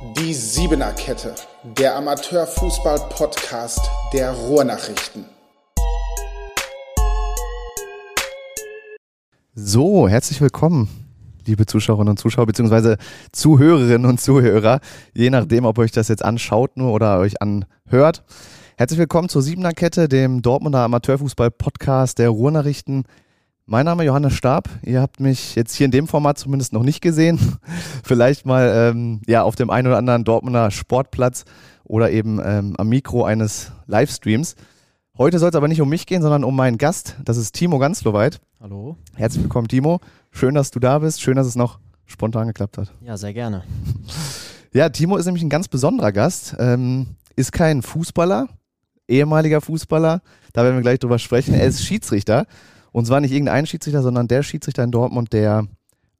Die Siebener Kette, der Amateurfußball-Podcast der Ruhrnachrichten. So, herzlich willkommen, liebe Zuschauerinnen und Zuschauer, beziehungsweise Zuhörerinnen und Zuhörer, je nachdem, ob euch das jetzt anschaut nur oder euch anhört. Herzlich willkommen zur Siebener Kette, dem Dortmunder Amateurfußball-Podcast der Ruhrnachrichten. Mein Name ist Johannes Stab. Ihr habt mich jetzt hier in dem Format zumindest noch nicht gesehen. Vielleicht mal ähm, ja, auf dem einen oder anderen Dortmunder Sportplatz oder eben ähm, am Mikro eines Livestreams. Heute soll es aber nicht um mich gehen, sondern um meinen Gast. Das ist Timo Gansloweit. Hallo. Herzlich willkommen, Timo. Schön, dass du da bist. Schön, dass es noch spontan geklappt hat. Ja, sehr gerne. Ja, Timo ist nämlich ein ganz besonderer Gast. Ähm, ist kein Fußballer, ehemaliger Fußballer. Da werden wir gleich drüber sprechen. Er ist Schiedsrichter. Und zwar nicht irgendein Schiedsrichter, sondern der Schiedsrichter in Dortmund, der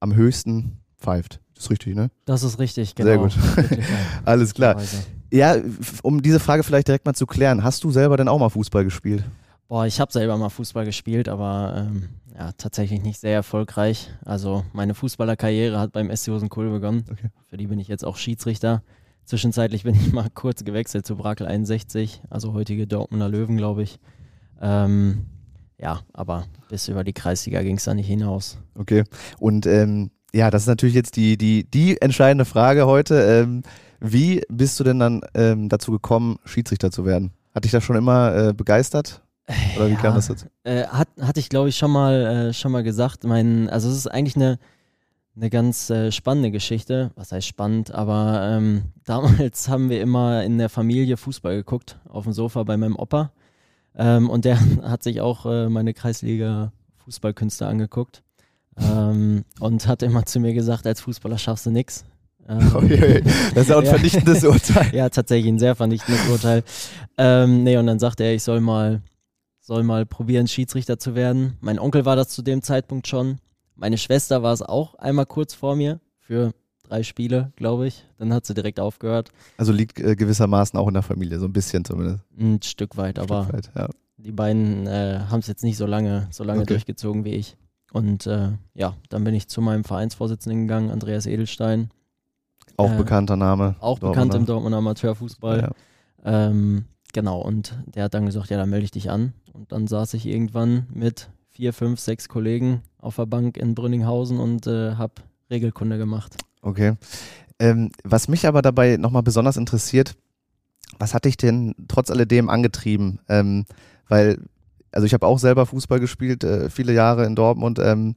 am höchsten pfeift. Das ist richtig, ne? Das ist richtig, genau. Sehr gut. Alles klar. Ja, um diese Frage vielleicht direkt mal zu klären, hast du selber denn auch mal Fußball gespielt? Boah, ich habe selber mal Fußball gespielt, aber ähm, ja, tatsächlich nicht sehr erfolgreich. Also meine Fußballerkarriere hat beim SC Hosenkohl begonnen. Okay. Für die bin ich jetzt auch Schiedsrichter. Zwischenzeitlich bin ich mal kurz gewechselt zu Brakel 61, also heutige Dortmunder Löwen, glaube ich. Ähm, ja, aber bis über die Kreisliga ging es da nicht hinaus. Okay. Und ähm, ja, das ist natürlich jetzt die, die, die entscheidende Frage heute. Ähm, wie bist du denn dann ähm, dazu gekommen, Schiedsrichter zu werden? Hat dich das schon immer äh, begeistert? Oder wie ja, kam das jetzt? Äh, hat, hatte ich, glaube ich, schon mal, äh, schon mal gesagt. Mein, also es ist eigentlich eine, eine ganz äh, spannende Geschichte. Was heißt spannend? Aber ähm, damals haben wir immer in der Familie Fußball geguckt, auf dem Sofa bei meinem Opa. Ähm, und der hat sich auch äh, meine Kreisliga Fußballkünste angeguckt ähm, und hat immer zu mir gesagt, als Fußballer schaffst du nichts. Ähm, das ist auch ein ja, vernichtendes Urteil. ja, tatsächlich ein sehr vernichtendes Urteil. Ähm, nee, und dann sagte er, ich soll mal, soll mal probieren, Schiedsrichter zu werden. Mein Onkel war das zu dem Zeitpunkt schon. Meine Schwester war es auch einmal kurz vor mir für drei Spiele, glaube ich. Dann hat sie direkt aufgehört. Also liegt äh, gewissermaßen auch in der Familie, so ein bisschen zumindest. Ein Stück weit, ein aber Stück weit, ja. die beiden äh, haben es jetzt nicht so lange, so lange okay. durchgezogen wie ich. Und äh, ja, dann bin ich zu meinem Vereinsvorsitzenden gegangen, Andreas Edelstein. Auch äh, bekannter Name. Auch Dortmunder. bekannt im Dortmunder Amateurfußball. Ja. Ähm, genau, und der hat dann gesagt, ja, dann melde ich dich an. Und dann saß ich irgendwann mit vier, fünf, sechs Kollegen auf der Bank in Brünninghausen und äh, habe Regelkunde gemacht. Okay. Ähm, was mich aber dabei nochmal besonders interessiert, was hat dich denn trotz alledem angetrieben? Ähm, weil, also ich habe auch selber Fußball gespielt, äh, viele Jahre in Dortmund. Ähm,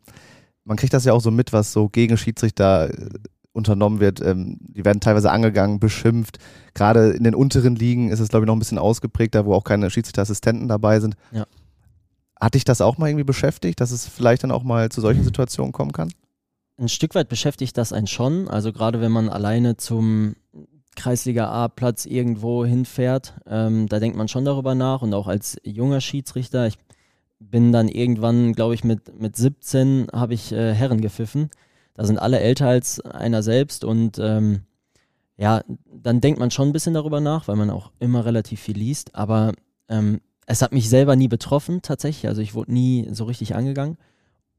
man kriegt das ja auch so mit, was so gegen Schiedsrichter äh, unternommen wird. Ähm, die werden teilweise angegangen, beschimpft. Gerade in den unteren Ligen ist es, glaube ich, noch ein bisschen ausgeprägter, wo auch keine Schiedsrichterassistenten dabei sind. Ja. Hat dich das auch mal irgendwie beschäftigt, dass es vielleicht dann auch mal zu solchen Situationen kommen kann? Ein Stück weit beschäftigt das einen schon. Also gerade wenn man alleine zum Kreisliga A-Platz irgendwo hinfährt, ähm, da denkt man schon darüber nach. Und auch als junger Schiedsrichter, ich bin dann irgendwann, glaube ich, mit, mit 17 habe ich äh, Herren gepfiffen. Da sind alle älter als einer selbst und ähm, ja, dann denkt man schon ein bisschen darüber nach, weil man auch immer relativ viel liest. Aber ähm, es hat mich selber nie betroffen, tatsächlich. Also ich wurde nie so richtig angegangen.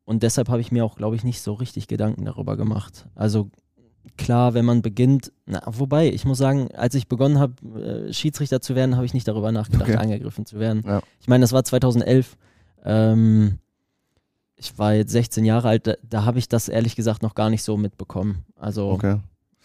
Und deshalb habe ich mir auch, glaube ich, nicht so richtig Gedanken darüber gemacht. Also klar, wenn man beginnt, na, wobei, ich muss sagen, als ich begonnen habe, äh, Schiedsrichter zu werden, habe ich nicht darüber nachgedacht, okay. angegriffen zu werden. Ja. Ich meine, das war 2011. Ähm, ich war jetzt 16 Jahre alt, da, da habe ich das ehrlich gesagt noch gar nicht so mitbekommen. Also okay.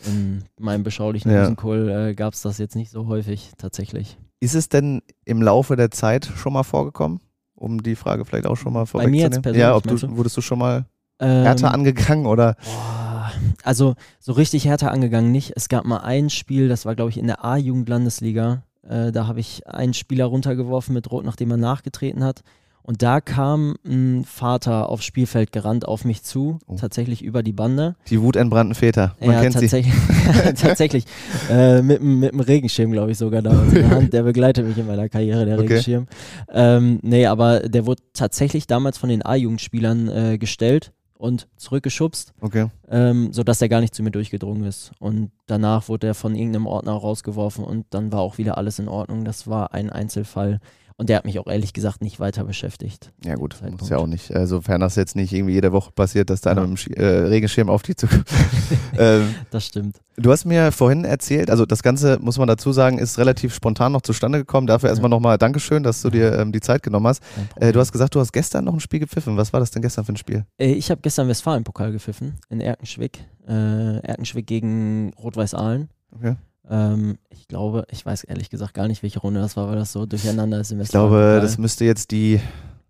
in meinem beschaulichen ja. Rosenkohl äh, gab es das jetzt nicht so häufig tatsächlich. Ist es denn im Laufe der Zeit schon mal vorgekommen? Um die Frage vielleicht auch schon mal vorwegzunehmen. Bei mir. Ja, ob du, wurdest du schon mal ähm, härter angegangen oder? Boah, also so richtig härter angegangen nicht. Es gab mal ein Spiel, das war glaube ich in der A-Jugend-Landesliga. Äh, da habe ich einen Spieler runtergeworfen mit Rot, nachdem er nachgetreten hat. Und da kam ein Vater aufs Spielfeld gerannt auf mich zu, oh. tatsächlich über die Bande. Die wutentbrannten Väter, man ja, kennt tatsächlich, sie. tatsächlich. Äh, mit, mit einem Regenschirm, glaube ich, sogar da in der Hand. Der begleitet mich in meiner Karriere, der okay. Regenschirm. Ähm, nee, aber der wurde tatsächlich damals von den A-Jugendspielern äh, gestellt und zurückgeschubst, okay. ähm, sodass er gar nicht zu mir durchgedrungen ist. Und danach wurde er von irgendeinem Ordner rausgeworfen und dann war auch wieder alles in Ordnung. Das war ein Einzelfall. Und der hat mich auch ehrlich gesagt nicht weiter beschäftigt. Ja gut, Zeitpunkt. muss ja auch nicht. äh, Sofern das jetzt nicht irgendwie jede Woche passiert, dass da einer Ja. mit dem Ski- äh, Regenschirm auf dich zukommt. ähm, Das stimmt. du hast mir vorhin erzählt, also das Ganze, muss man dazu sagen, ist relativ spontan noch zustande gekommen. Dafür erstmal nochmal Dankeschön, dass du dir ähm, die Zeit genommen hast. Äh, du hast gesagt, du hast gestern noch ein Spiel gepfiffen. Was war das denn gestern für ein Spiel? Äh, ich habe gestern Westfalen-Pokal gepfiffen in Erkenschwick. Äh, Erkenschwick gegen Rot-Weiß Aalen. Okay. Ähm, ich glaube, ich weiß ehrlich gesagt gar nicht, welche Runde das war, weil das so durcheinander ist im Ich glaube, das müsste jetzt die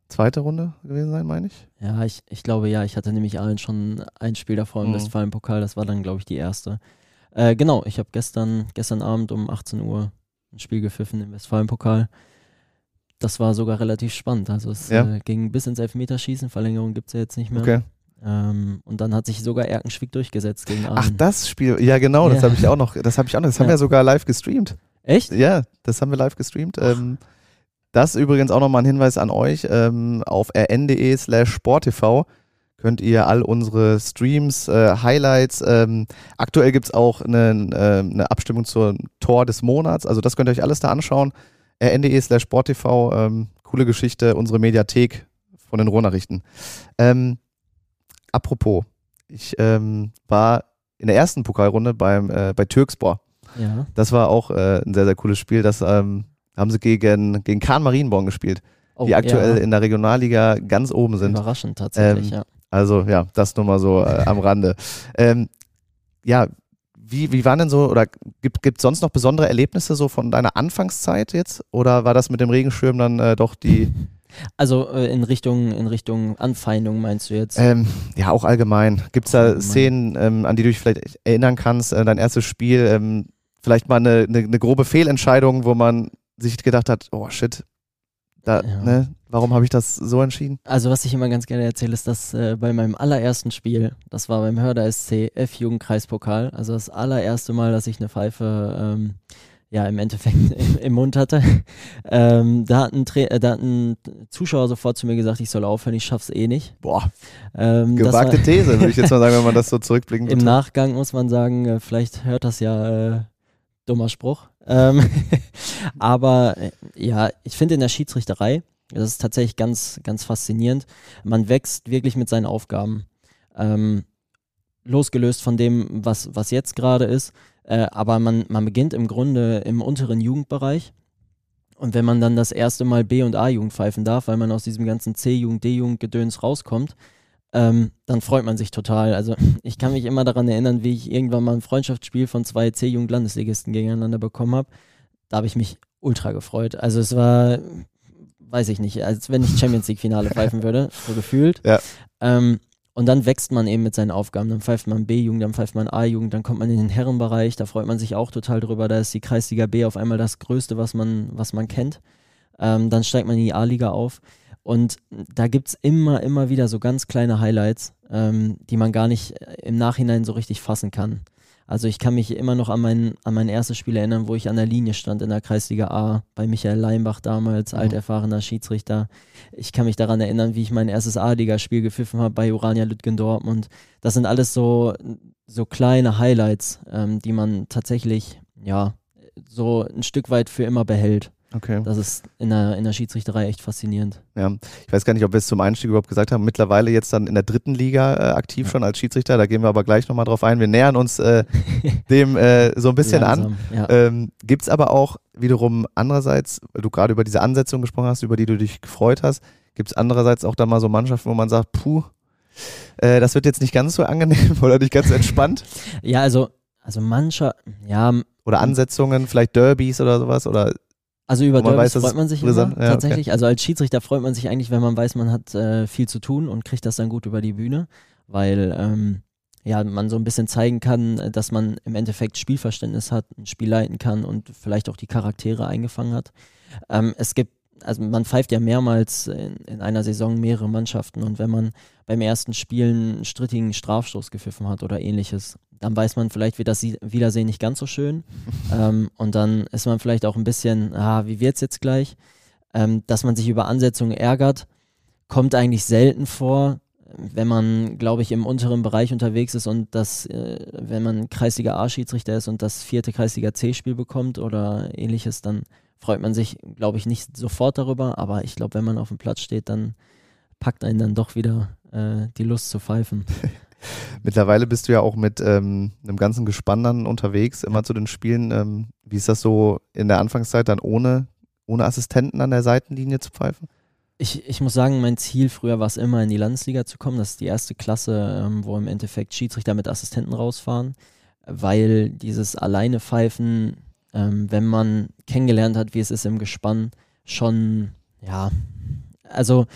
zweite Runde gewesen sein, meine ich. Ja, ich, ich glaube ja, ich hatte nämlich allen schon ein Spiel davor im Mhm. Westfalen-Pokal, das war dann, glaube ich, die erste. Äh, genau, ich habe gestern, gestern Abend um 18 Uhr ein Spiel gepfiffen im Westfalen-Pokal. Das war sogar relativ spannend. Also es Ja. äh, ging bis ins Elfmeterschießen, Verlängerung gibt es ja jetzt nicht mehr. Okay. Ähm, und dann hat sich sogar Erkenschwick durchgesetzt gegen Aachen. Ach, das Spiel. Ja, genau, das Ja. habe ich auch noch. Das habe ich auch noch. Das haben Ja. wir sogar live gestreamt. Echt? Ja, das haben wir live gestreamt. Ähm, das übrigens auch nochmal ein Hinweis an euch. Ähm, auf rn.de slash sporttv könnt ihr all unsere Streams, äh, Highlights, ähm, aktuell gibt's auch eine, äh, eine Abstimmung zum Tor des Monats. Also das könnt ihr euch alles da anschauen. rn.de slash sporttv, ähm, coole Geschichte, unsere Mediathek von den Rohnachrichten. Ähm, apropos, ich ähm, war in der ersten Pokalrunde beim, äh, bei Türkspor. Ja. Das war auch äh, ein sehr, sehr cooles Spiel. Das ähm, haben sie gegen, gegen Kahn Marienborn gespielt, Oh, die aktuell ja. in der Regionalliga ganz oben sind. Überraschend tatsächlich, Ähm, ja. Also ja, das nur mal so äh, am Rande. Ähm, ja, wie, wie waren denn so, oder gibt es sonst noch besondere Erlebnisse so von deiner Anfangszeit jetzt? Oder war das mit dem Regenschirm dann äh, doch die, Also äh, in Richtung, in Richtung Anfeindung meinst du jetzt? ähm, ja auch allgemein, gibt es da Allgemein. Szenen, ähm, an die du dich vielleicht erinnern kannst, äh, dein erstes Spiel, ähm, vielleicht mal eine, eine, eine grobe Fehlentscheidung, wo man sich gedacht hat, oh shit, da, Ja. ne, warum habe ich das so entschieden? Also was ich immer ganz gerne erzähle, ist, dass äh, bei meinem allerersten Spiel, das war beim Hörder SC F-Jugendkreispokal, also das allererste Mal, dass ich eine Pfeife ähm, ja im Endeffekt im, im Mund hatte, ähm, da, hat ein Tra äh, da hat ein Zuschauer sofort zu mir gesagt, ich soll aufhören, ich schaff's eh nicht. Boah, Ähm, gewagte war- These, würde ich jetzt mal sagen, wenn man das so zurückblickend Im. Nachgang muss man sagen, äh, vielleicht hört das ja äh, dummer Spruch. Ähm, aber äh, ja, ich finde in der Schiedsrichterei, das ist tatsächlich ganz, ganz faszinierend. Man wächst wirklich mit seinen Aufgaben. Ähm, losgelöst von dem, was, was jetzt gerade ist. Äh, aber man, man beginnt im Grunde im unteren Jugendbereich. Und wenn man dann das erste Mal B- und A-Jugend pfeifen darf, weil man aus diesem ganzen C-Jugend, D-Jugend-Gedöns rauskommt, ähm, dann freut man sich total. Also ich kann mich immer daran erinnern, wie ich irgendwann mal ein Freundschaftsspiel von zwei C-Jugend-Landesligisten gegeneinander bekommen habe. Da habe ich mich ultra gefreut. Also es war, weiß ich nicht, als wenn ich Champions League-Finale pfeifen würde, so gefühlt. Ja. Ähm, und dann wächst man eben mit seinen Aufgaben. Dann pfeift man B-Jugend, dann pfeift man A-Jugend, dann kommt man in den Herrenbereich, da freut man sich auch total drüber. Da ist die Kreisliga B auf einmal das Größte, was man, was man kennt. Ähm, dann steigt man in die A-Liga auf. Und da gibt es immer, immer wieder so ganz kleine Highlights, ähm, die man gar nicht äh, im Nachhinein so richtig fassen kann. Also ich kann mich immer noch an mein, an mein erstes Spiel erinnern, wo ich an der Linie stand in der Kreisliga A, bei Michael Leimbach damals, Mhm. alterfahrener Schiedsrichter. Ich kann mich daran erinnern, wie ich mein erstes A-Liga-Spiel gepfiffen habe bei Urania Lütgen Dortmund. Das sind alles so, so kleine Highlights, ähm, die man tatsächlich, ja, so ein Stück weit für immer behält. Okay. Das ist in der, in der Schiedsrichterei echt faszinierend. Ja, ich weiß gar nicht, ob wir es zum Einstieg überhaupt gesagt haben. Mittlerweile jetzt dann in der dritten Liga äh, aktiv schon als Schiedsrichter. Da gehen wir aber gleich nochmal drauf ein. Wir nähern uns äh, dem äh, so ein bisschen an. Langsam, Ja. Ähm, Gibt es aber auch wiederum andererseits, weil du gerade über diese Ansetzung gesprochen hast, über die du dich gefreut hast, gibt es andererseits auch da mal so Mannschaften, wo man sagt, puh, äh, das wird jetzt nicht ganz so angenehm oder nicht ganz so entspannt? ja, also, also mancher, ja, Oder Ansetzungen, vielleicht Derbys oder sowas? Oder Also über Derbys weiß, freut man sich brisant- immer, ja, tatsächlich. Also als Schiedsrichter freut man sich eigentlich, wenn man weiß, man hat äh, viel zu tun und kriegt das dann gut über die Bühne, weil ähm, ja, man so ein bisschen zeigen kann, äh, dass man im Endeffekt Spielverständnis hat, ein Spiel leiten kann und vielleicht auch die Charaktere eingefangen hat. Ähm, es gibt, also man pfeift ja mehrmals in, in einer Saison mehrere Mannschaften und wenn man beim ersten Spiel einen strittigen Strafstoß gepfiffen hat oder ähnliches, dann weiß man vielleicht, wird das Wiedersehen nicht ganz so schön. ähm, und dann ist man vielleicht auch ein bisschen, ah, wie wird's jetzt gleich? Ähm, dass man sich über Ansetzungen ärgert, kommt eigentlich selten vor, wenn man, glaube ich, im unteren Bereich unterwegs ist und das, äh, wenn man Kreisliga A-Schiedsrichter ist und das vierte Kreisliga C-Spiel bekommt oder ähnliches, dann freut man sich, glaube ich, nicht sofort darüber, aber ich glaube, wenn man auf dem Platz steht, dann packt einen dann doch wieder äh, die Lust zu pfeifen. Mittlerweile bist du ja auch mit ähm, einem ganzen Gespann dann unterwegs, immer zu den Spielen. Ähm, wie ist das so in der Anfangszeit dann ohne, ohne Assistenten an der Seitenlinie zu pfeifen? Ich, ich muss sagen, mein Ziel früher war es immer, in die Landesliga zu kommen. Das ist die erste Klasse, ähm, wo im Endeffekt Schiedsrichter mit Assistenten rausfahren, weil dieses alleine Pfeifen, ähm, wenn man kennengelernt hat, wie es ist im Gespann, schon, ja, also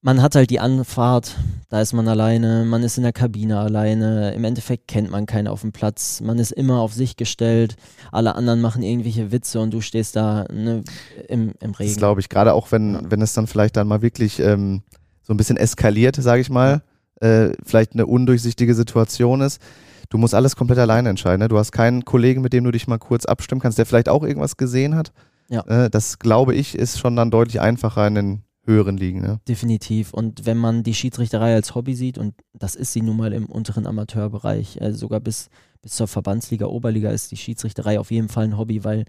man hat halt die Anfahrt, da ist man alleine, man ist in der Kabine alleine, im Endeffekt kennt man keinen auf dem Platz, man ist immer auf sich gestellt, alle anderen machen irgendwelche Witze und du stehst da ne, im, im Regen. Das glaube ich, gerade auch wenn, wenn es dann vielleicht dann mal wirklich ähm, so ein bisschen eskaliert, sage ich mal, äh, vielleicht eine undurchsichtige Situation ist. Du musst alles komplett alleine entscheiden. Ne? Du hast keinen Kollegen, mit dem du dich mal kurz abstimmen kannst, der vielleicht auch irgendwas gesehen hat. Ja. Äh, das glaube ich ist schon dann deutlich einfacher in den höheren Ligen. Ne? Definitiv. Und wenn man die Schiedsrichterei als Hobby sieht, und das ist sie nun mal im unteren Amateurbereich, also sogar bis, bis zur Verbandsliga, Oberliga ist die Schiedsrichterei auf jeden Fall ein Hobby, weil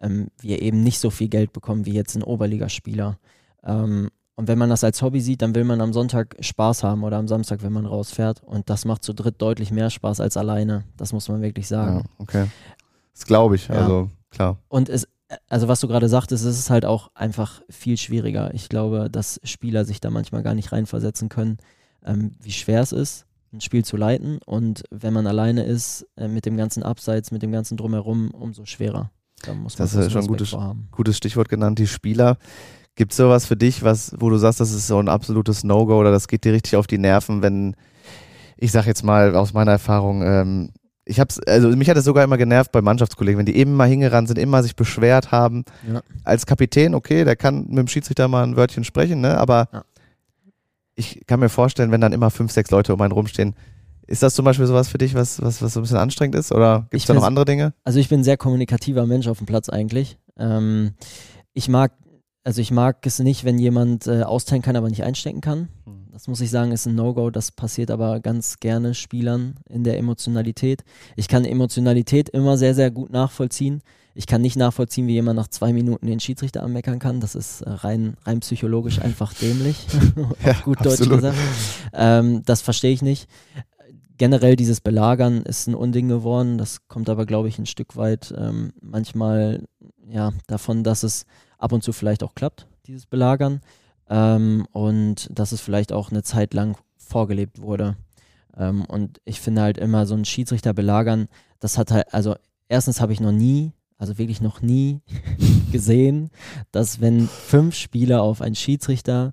ähm, wir eben nicht so viel Geld bekommen wie jetzt ein Oberligaspieler. Ähm, und wenn man das als Hobby sieht, dann will man am Sonntag Spaß haben oder am Samstag, wenn man rausfährt. Und das macht zu dritt deutlich mehr Spaß als alleine. Das muss man wirklich sagen. Ja, okay. Das glaube ich, also klar. Und es, also was du gerade sagtest, es ist halt auch einfach viel schwieriger. Ich glaube, dass Spieler sich da manchmal gar nicht reinversetzen können, ähm, wie schwer es ist, ein Spiel zu leiten. Und wenn man alleine ist, äh, mit dem ganzen Abseits, mit dem ganzen Drumherum, umso schwerer. Da muss man das ist schon ein gutes, gutes Stichwort genannt, die Spieler. Gibt es sowas für dich, was, wo du sagst, das ist so ein absolutes No-Go oder das geht dir richtig auf die Nerven, wenn, ich sag jetzt mal aus meiner Erfahrung, ähm, ich hab's, also mich hat es sogar immer genervt bei Mannschaftskollegen, wenn die eben mal hingerannt sind, immer sich beschwert haben. Ja. Als Kapitän, okay, der kann mit dem Schiedsrichter mal ein Wörtchen sprechen, ne? Aber ja. ich kann mir vorstellen, wenn dann immer fünf, sechs Leute um einen rumstehen, ist das zum Beispiel sowas für dich, was, was, was so ein bisschen anstrengend ist? Oder gibt es da noch andere Dinge? Also ich bin ein sehr kommunikativer Mensch auf dem Platz eigentlich. Ähm, ich mag also ich mag es nicht, wenn jemand äh, austeilen kann, aber nicht einstecken kann. Hm. Das muss ich sagen, ist ein No-Go. Das passiert aber ganz gerne Spielern in der Emotionalität. Ich kann Emotionalität immer sehr, sehr gut nachvollziehen. Ich kann nicht nachvollziehen, wie jemand nach zwei Minuten den Schiedsrichter anmeckern kann. Das ist äh, rein, rein psychologisch einfach dämlich. ja, gut Deutsch gesagt. Ähm, das verstehe ich nicht. Generell dieses Belagern ist ein Unding geworden. Das kommt aber, glaube ich, ein Stück weit ähm, manchmal ja, davon, dass es ab und zu vielleicht auch klappt, dieses Belagern. Ähm, und dass es vielleicht auch eine Zeit lang vorgelebt wurde. Ähm, und ich finde halt immer so ein Schiedsrichter belagern, das hat halt, also erstens habe ich noch nie, also wirklich noch nie gesehen, dass wenn fünf Spieler auf einen Schiedsrichter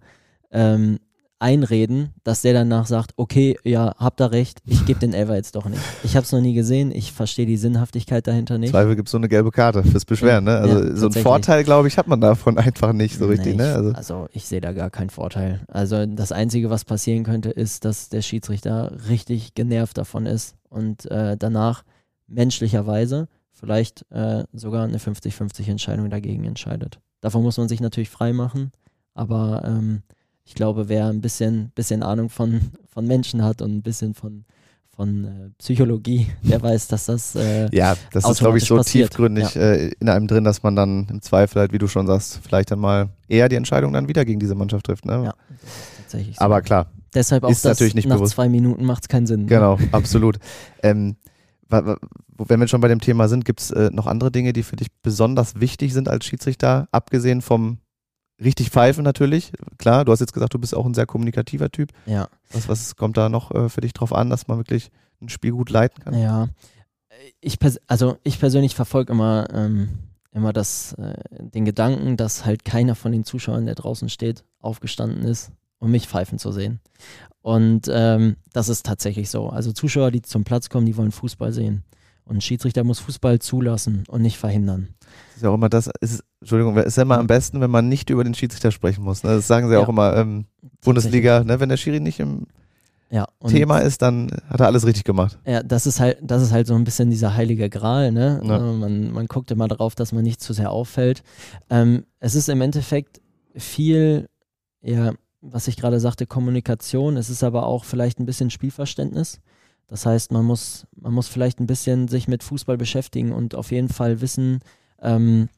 ähm, einreden, dass der danach sagt, okay, ja, habt ihr recht, ich gebe den Elfer jetzt doch nicht. Ich habe es noch nie gesehen, ich verstehe die Sinnhaftigkeit dahinter nicht. Zweifel gibt es so eine gelbe Karte fürs Beschweren, ne? Also ja, so einen Vorteil, glaube ich, hat man davon einfach nicht so richtig, nee, ne? Also, also ich sehe da gar keinen Vorteil. Also das Einzige, was passieren könnte, ist, dass der Schiedsrichter richtig genervt davon ist und äh, danach menschlicherweise vielleicht äh, sogar eine 50-50 Entscheidung dagegen entscheidet. Davon muss man sich natürlich frei machen, aber ähm, ich glaube, wer ein bisschen, bisschen Ahnung von, von Menschen hat und ein bisschen von, von äh, Psychologie, der weiß, dass das. Äh, ja, das ist, glaube ich, so passiert. tiefgründig ja. äh, in einem drin, dass man dann im Zweifel halt, wie du schon sagst, vielleicht dann mal eher die Entscheidung dann wieder gegen diese Mannschaft trifft. Ne? Ja, tatsächlich. So. Aber klar. Deshalb auch ist das natürlich nicht nach bewusst. zwei Minuten macht es keinen Sinn. Ne? Genau, absolut. Ähm, wenn wir schon bei dem Thema sind, gibt es äh, noch andere Dinge, die für dich besonders wichtig sind als Schiedsrichter, abgesehen vom richtig pfeifen natürlich. Klar, du hast jetzt gesagt, du bist auch ein sehr kommunikativer Typ. Ja. Was, was kommt da noch äh, für dich drauf an, dass man wirklich ein Spiel gut leiten kann? Ja. Ich, also ich persönlich verfolge immer, ähm, immer das, äh, den Gedanken, dass halt keiner von den Zuschauern, der draußen steht, aufgestanden ist, um mich pfeifen zu sehen. Und ähm, das ist tatsächlich so. Also Zuschauer, die zum Platz kommen, die wollen Fußball sehen. Und ein Schiedsrichter muss Fußball zulassen und nicht verhindern. Das ist ja auch immer das, ist, Entschuldigung, ist ja immer am besten, wenn man nicht über den Schiedsrichter sprechen muss. Ne? Das sagen sie ja. auch immer, ähm, Bundesliga, ne? wenn der Schiri nicht im ja, Thema ist, dann hat er alles richtig gemacht. Ja, das ist halt, das ist halt so ein bisschen dieser heilige Gral, ne? Ja. Also man, man guckt immer darauf, dass man nicht zu sehr auffällt. Ähm, es ist im Endeffekt viel, ja, was ich gerade sagte, Kommunikation. Es ist aber auch vielleicht ein bisschen Spielverständnis. Das heißt, man muss, man muss vielleicht ein bisschen sich mit Fußball beschäftigen und auf jeden Fall wissen, ähm,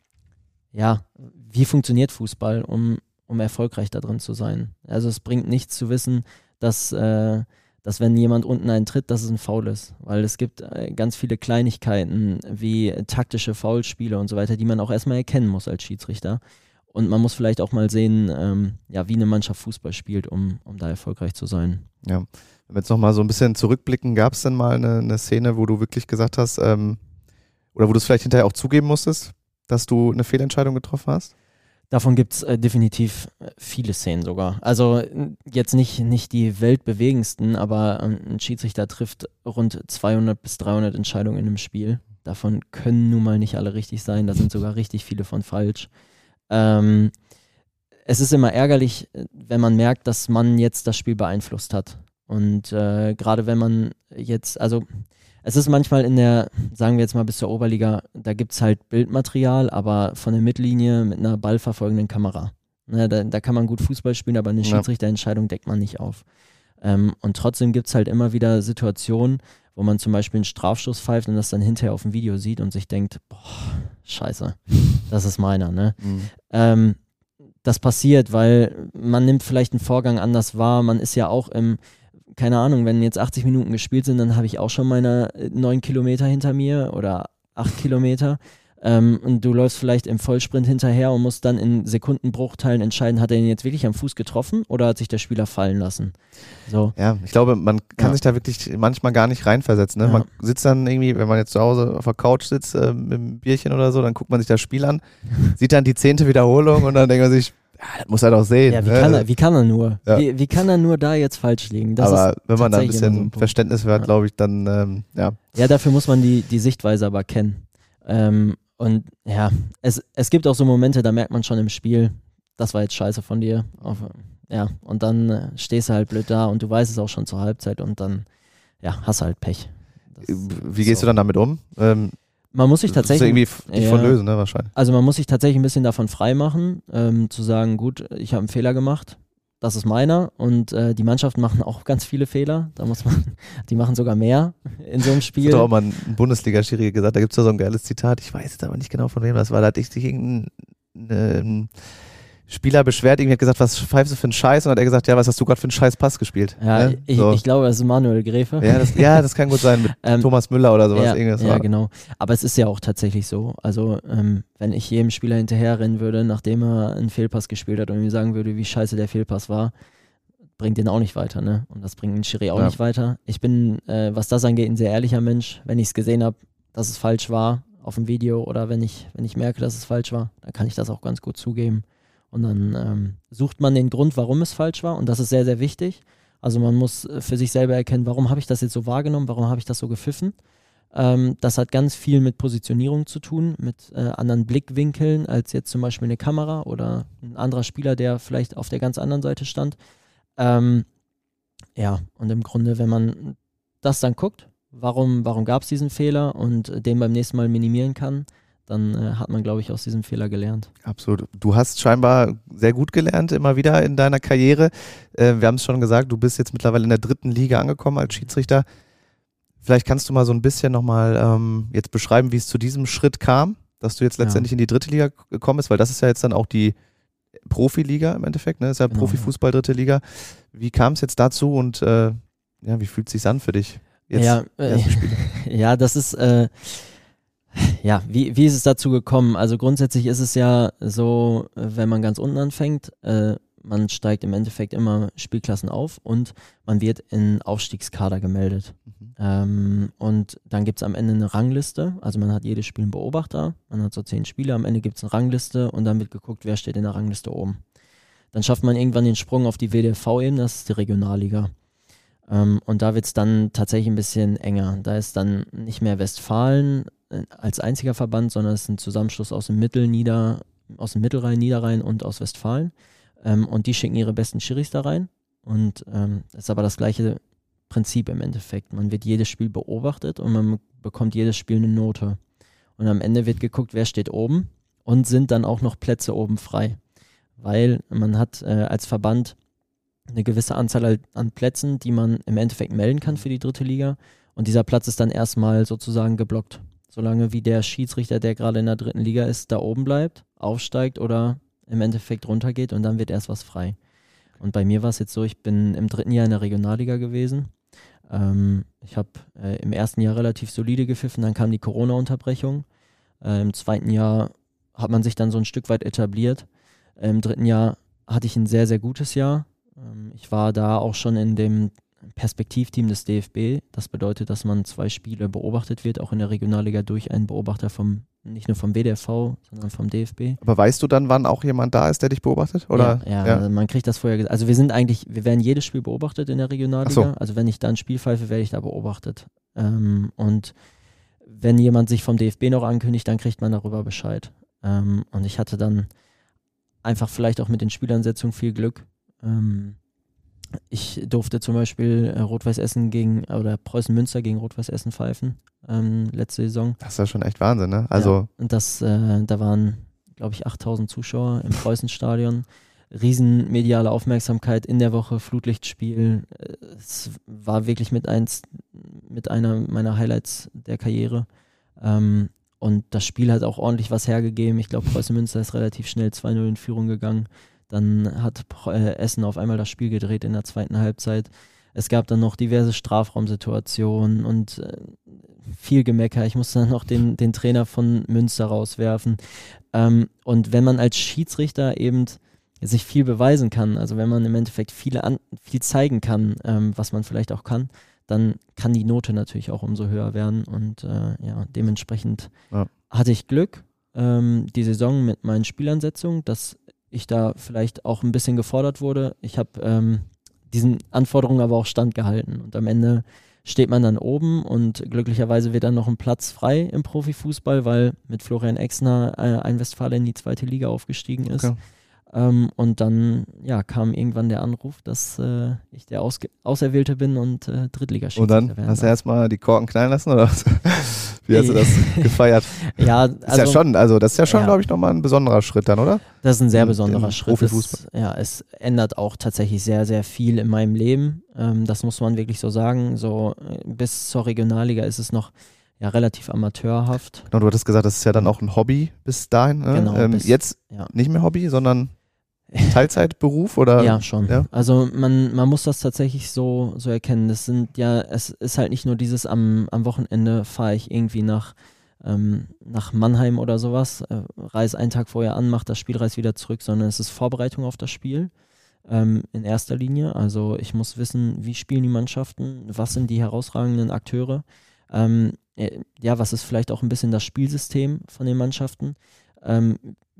ja, wie funktioniert Fußball, um, um erfolgreich da drin zu sein. Also es bringt nichts zu wissen, dass, äh, dass wenn jemand unten einen tritt, dass es ein Foul ist. Weil es gibt äh, ganz viele Kleinigkeiten wie taktische Foulspiele und so weiter, die man auch erstmal erkennen muss als Schiedsrichter. Und man muss vielleicht auch mal sehen, ähm, ja, wie eine Mannschaft Fußball spielt, um, um da erfolgreich zu sein. Ja, wenn wir jetzt nochmal so ein bisschen zurückblicken, gab es denn mal eine, eine, Szene, wo du wirklich gesagt hast, ähm, oder wo du es vielleicht hinterher auch zugeben musstest, dass du eine Fehlentscheidung getroffen hast? Davon gibt es äh, definitiv äh, viele Szenen sogar. Also jetzt nicht, nicht die weltbewegendsten, aber ähm, ein Schiedsrichter trifft rund 200 bis 300 Entscheidungen in einem Spiel. Davon können nun mal nicht alle richtig sein, da sind sogar richtig viele von falsch. Ähm, es ist immer ärgerlich, wenn man merkt, dass man jetzt das Spiel beeinflusst hat. Und äh, gerade wenn man jetzt, also es ist manchmal in der, sagen wir jetzt mal bis zur Oberliga, da gibt es halt Bildmaterial, aber von der Mittellinie mit einer ballverfolgenden Kamera. Ne, da, da, kann man gut Fußball spielen, aber eine Schiedsrichterentscheidung deckt man nicht auf. Ähm, und trotzdem gibt es halt immer wieder Situationen, wo man zum Beispiel einen Strafstoß pfeift und das dann hinterher auf dem Video sieht und sich denkt, boah, scheiße, das ist meiner, ne? Mhm. Ähm, das passiert, weil man nimmt vielleicht einen Vorgang anders wahr, man ist ja auch im, keine Ahnung, wenn jetzt 80 Minuten gespielt sind, dann habe ich auch schon meine neun Kilometer hinter mir oder acht Kilometer. Ähm, und du läufst vielleicht im Vollsprint hinterher und musst dann in Sekundenbruchteilen entscheiden, hat er ihn jetzt wirklich am Fuß getroffen oder hat sich der Spieler fallen lassen? So. Ja, ich glaube, man kann ja. sich da wirklich manchmal gar nicht reinversetzen. Ne? Ja. Man sitzt dann irgendwie, wenn man jetzt zu Hause auf der Couch sitzt äh, mit einem Bierchen oder so, dann guckt man sich das Spiel an, sieht dann die zehnte Wiederholung und dann denkt man sich, ja, das muss er doch sehen. Ja, wie, ne? kann, er, wie kann er nur? Ja. Wie, wie, kann er nur da jetzt falsch liegen? Das aber wenn man da ein bisschen so Verständnis hat, ja. glaube ich, dann, ähm, ja. Ja, dafür muss man die, die Sichtweise aber kennen. Ähm, und ja, es, es gibt auch so Momente, da merkt man schon im Spiel, das war jetzt scheiße von dir. Ja, und dann äh, stehst du halt blöd da und du weißt es auch schon zur Halbzeit und dann, ja, hast halt Pech. Das Wie gehst so. du dann damit um? Ähm, man muss sich tatsächlich irgendwie ja, lösen, ne, wahrscheinlich. Also man muss sich tatsächlich ein bisschen davon freimachen, ähm, zu sagen, gut, ich habe einen Fehler gemacht, das ist meiner und äh, die Mannschaften machen auch ganz viele Fehler. Da muss man, die machen sogar mehr in so einem Spiel. Das hat auch mal ein Bundesliga-Schiri gesagt, da gibt es ja so ein geiles Zitat, ich weiß jetzt aber nicht genau von wem das war, da hatte ich sich irgendein Spieler beschwert, irgendwie hat gesagt, was pfeifst du für einen Scheiß? Und hat er gesagt, ja, was hast du gerade für einen Scheiß Pass gespielt? Ja, ne? ich, so. ich, glaube, das ist Manuel Gräfe. Ja, das, ja, das kann gut sein, mit ähm, Thomas Müller oder sowas. Ja, ja war. genau. Aber es ist ja auch tatsächlich so. Also, ähm, wenn ich jedem Spieler hinterherrennen würde, nachdem er einen Fehlpass gespielt hat und mir sagen würde, wie scheiße der Fehlpass war, bringt den auch nicht weiter, ne? Und das bringt den Schiri auch ja. nicht weiter. Ich bin, äh, was das angeht, ein sehr ehrlicher Mensch. Wenn ich es gesehen habe, dass es falsch war auf dem Video oder wenn ich, wenn ich merke, dass es falsch war, dann kann ich das auch ganz gut zugeben. Und dann ähm, sucht man den Grund, warum es falsch war. Und das ist sehr, sehr wichtig. Also man muss äh, für sich selber erkennen, warum habe ich das jetzt so wahrgenommen, warum habe ich das so gepfiffen. Ähm, das hat ganz viel mit Positionierung zu tun, mit äh, anderen Blickwinkeln als jetzt zum Beispiel eine Kamera oder ein anderer Spieler, der vielleicht auf der ganz anderen Seite stand. Ähm, ja, und im Grunde, wenn man das dann guckt, warum, warum gab es diesen Fehler und den beim nächsten Mal minimieren kann, dann äh, hat man, glaube ich, aus diesem Fehler gelernt. Absolut. Du hast scheinbar sehr gut gelernt, immer wieder in deiner Karriere. Äh, wir haben es schon gesagt, du bist jetzt mittlerweile in der dritten Liga angekommen als Schiedsrichter. Vielleicht kannst du mal so ein bisschen nochmal ähm, jetzt beschreiben, wie es zu diesem Schritt kam, dass du jetzt letztendlich ja. in die dritte Liga gekommen bist, weil das ist ja jetzt dann auch die Profiliga im Endeffekt, ne? Das ist ja genau, Profifußball dritte Liga. Wie kam es jetzt dazu und äh, ja, wie fühlt es sich an für dich? Jetzt ja, äh, ja, das ist äh, ja, wie, wie ist es dazu gekommen? Also grundsätzlich ist es ja so, wenn man ganz unten anfängt, äh, man steigt im Endeffekt immer Spielklassen auf und man wird in Aufstiegskader gemeldet. Mhm. Ähm, und dann gibt es am Ende eine Rangliste. Also man hat jedes Spiel einen Beobachter, man hat so zehn Spiele, am Ende gibt es eine Rangliste und dann wird geguckt, wer steht in der Rangliste oben. Dann schafft man irgendwann den Sprung auf die WDV-Ebene, das ist die Regionalliga. Ähm, und da wird es dann tatsächlich ein bisschen enger. Da ist dann nicht mehr Westfalen als einziger Verband, sondern es ist ein Zusammenschluss aus dem Mittel, Nieder, aus dem Mittelrhein, Niederrhein und aus Westfalen. Ähm, und die schicken ihre besten Schiris da rein. Und ähm, ist aber das gleiche Prinzip im Endeffekt. Man wird jedes Spiel beobachtet und man bekommt jedes Spiel eine Note. Und am Ende wird geguckt, wer steht oben und sind dann auch noch Plätze oben frei. Weil man hat äh, als Verband eine gewisse Anzahl an Plätzen, die man im Endeffekt melden kann für die dritte Liga. Und dieser Platz ist dann erstmal sozusagen geblockt. Solange wie der Schiedsrichter, der gerade in der dritten Liga ist, da oben bleibt, aufsteigt oder im Endeffekt runtergeht und dann wird erst was frei. Und bei mir war es jetzt so, ich bin im dritten Jahr in der Regionalliga gewesen. Ähm, ich habe äh, im ersten Jahr relativ solide gepfiffen, dann kam die Corona-Unterbrechung. Äh, Im zweiten Jahr hat man sich dann so ein Stück weit etabliert. Äh, Im dritten Jahr hatte ich ein sehr, sehr gutes Jahr. Ähm, ich war da auch schon in dem Perspektivteam des DFB. Das bedeutet, dass man zwei Spiele beobachtet wird, auch in der Regionalliga durch einen Beobachter vom, nicht nur vom WDFV, sondern vom DFB. Aber weißt du dann, wann auch jemand da ist, der dich beobachtet? Oder? Ja, ja, ja. man kriegt das vorher gesagt. Also wir sind eigentlich, wir werden jedes Spiel beobachtet in der Regionalliga. So. Also wenn ich da ein Spiel pfeife, werde ich da beobachtet. Ähm, und wenn jemand sich vom DFB noch ankündigt, dann kriegt man darüber Bescheid. Ähm, und ich hatte dann einfach vielleicht auch mit den Spielansetzungen viel Glück. Ähm, ich durfte zum Beispiel äh, Rot-Weiß Essen gegen oder Preußen Münster gegen Rot-Weiß Essen pfeifen ähm, letzte Saison. Das ist ja schon echt Wahnsinn, ne? Also ja, und das, äh, da waren, glaube ich, 8000 Zuschauer im Preußenstadion. Riesen mediale Aufmerksamkeit in der Woche, Flutlichtspiel. Es war wirklich mit eins, mit einer meiner Highlights der Karriere. Ähm, und das Spiel hat auch ordentlich was hergegeben. Ich glaube, Preußen Münster ist relativ schnell 2-0 in Führung gegangen. Dann hat äh, Essen auf einmal das Spiel gedreht in der zweiten Halbzeit. Es gab dann noch diverse Strafraumsituationen und äh, viel Gemecker. Ich musste dann noch den, den Trainer von Münster rauswerfen. Ähm, und wenn man als Schiedsrichter eben sich viel beweisen kann, also wenn man im Endeffekt viele an, viel zeigen kann, ähm, was man vielleicht auch kann, dann kann die Note natürlich auch umso höher werden. Und äh, ja, dementsprechend Ja. hatte ich Glück, ähm, die Saison mit meinen Spielansetzungen, dass ich da vielleicht auch ein bisschen gefordert wurde. Ich habe ähm, diesen Anforderungen aber auch standgehalten. Und am Ende steht man dann oben und glücklicherweise wird dann noch ein Platz frei im Profifußball, weil mit Florian Exner äh, ein Westfale in die zweite Liga aufgestiegen ist. Okay. Ähm, und dann ja, kam irgendwann der Anruf, dass äh, ich der Ausge Auserwählte bin und äh, Drittligaschiedsrichter und dann werden hast du erstmal die Korken knallen lassen oder was? Wie hast du das gefeiert? Ja, Ist also ja schon, also das ist ja schon, Ja. glaube ich, nochmal ein besonderer Schritt dann, oder? Das ist ein sehr besonderer im Schritt. Profifußball. Es, ja, es ändert auch tatsächlich sehr, sehr viel in meinem Leben. Ähm, das muss man wirklich so sagen. So äh, bis zur Regionalliga ist es noch ja, relativ amateurhaft. Genau, du hattest gesagt, das ist ja dann auch ein Hobby bis dahin. Ne? Genau, ähm, bis- jetzt ja. nicht mehr Hobby, sondern Teilzeitberuf oder? Ja, schon. ja? Also man, man muss das tatsächlich so, so erkennen. Das sind ja, es ist halt nicht nur dieses am, am Wochenende fahre ich irgendwie nach, ähm, nach Mannheim oder sowas, äh, reise einen Tag vorher an, mache das Spiel, reise wieder zurück, sondern es ist Vorbereitung auf das Spiel ähm, in erster Linie. Also ich muss wissen, wie spielen die Mannschaften, was sind die herausragenden Akteure. Ähm, äh, ja, was ist vielleicht auch ein bisschen das Spielsystem von den Mannschaften.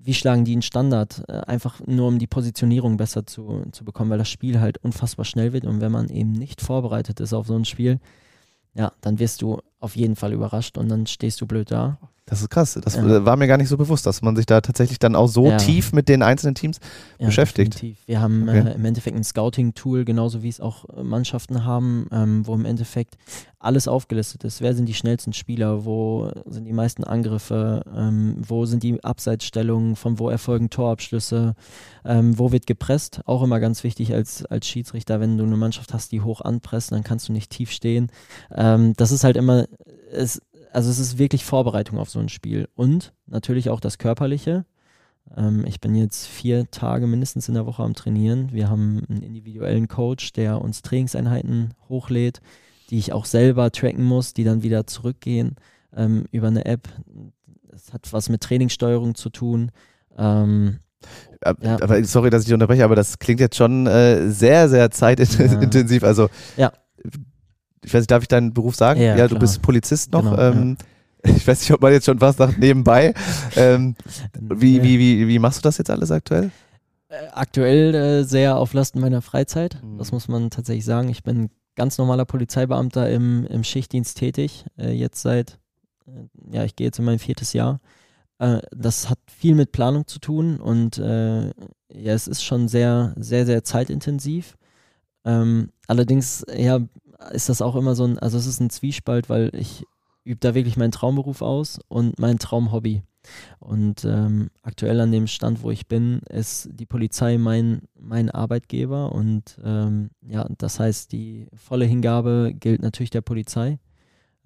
Wie schlagen die einen Standard? Äh, einfach nur um die Positionierung besser zu, zu bekommen, weil das Spiel halt unfassbar schnell wird und wenn man eben nicht vorbereitet ist auf so ein Spiel, ja, dann wirst du auf jeden Fall überrascht und dann stehst du blöd da. Das ist krass. Das Ja. war mir gar nicht so bewusst, dass man sich da tatsächlich dann auch so Ja. tief mit den einzelnen Teams. Ja, Beschäftigt. Definitiv. Wir haben Okay. äh, im Endeffekt ein Scouting-Tool, genauso wie es auch äh, Mannschaften haben, ähm, wo im Endeffekt alles aufgelistet ist. Wer sind die schnellsten Spieler? Wo sind die meisten Angriffe? Ähm, wo sind die Abseitsstellungen? Von wo erfolgen Torabschlüsse? Ähm, wo wird gepresst? Auch immer ganz wichtig als, als Schiedsrichter, wenn du eine Mannschaft hast, die hoch anpresst, dann kannst du nicht tief stehen. Ähm, das ist halt immer, es, also es ist wirklich Vorbereitung auf so ein Spiel. Und natürlich auch das Körperliche. Ähm, ich bin jetzt vier Tage mindestens in der Woche am Trainieren. Wir haben einen individuellen Coach, der uns Trainingseinheiten hochlädt, die ich auch selber tracken muss, die dann wieder zurückgehen ähm, über eine App. Das hat was mit Trainingssteuerung zu tun. Ähm, Äh, Ja. Aber sorry, dass ich dich unterbreche, aber das klingt jetzt schon äh, sehr, sehr zeitintensiv. Also Ja. Ich weiß nicht, darf ich deinen Beruf sagen? Ja, du klar. bist Polizist noch. Genau, ähm, Ich weiß nicht, ob man jetzt schon was sagt nebenbei. ähm, wie, wie, wie, wie machst du das jetzt alles aktuell? Äh, Aktuell äh, sehr auf Lasten meiner Freizeit. Mhm. Das muss man tatsächlich sagen. Ich bin ganz normaler Polizeibeamter im, im Schichtdienst tätig. Äh, jetzt seit, äh, ja, ich gehe jetzt in mein viertes Jahr. Äh, das hat viel mit Planung zu tun und ja, es ist schon sehr, sehr, sehr zeitintensiv. Ähm, allerdings, ja, ist das auch immer so ein, also es ist ein Zwiespalt, weil ich übe da wirklich meinen Traumberuf aus und mein Traumhobby. Und ähm, aktuell an dem Stand, wo ich bin, ist die Polizei mein, mein Arbeitgeber und ähm, ja, das heißt, die volle Hingabe gilt natürlich der Polizei.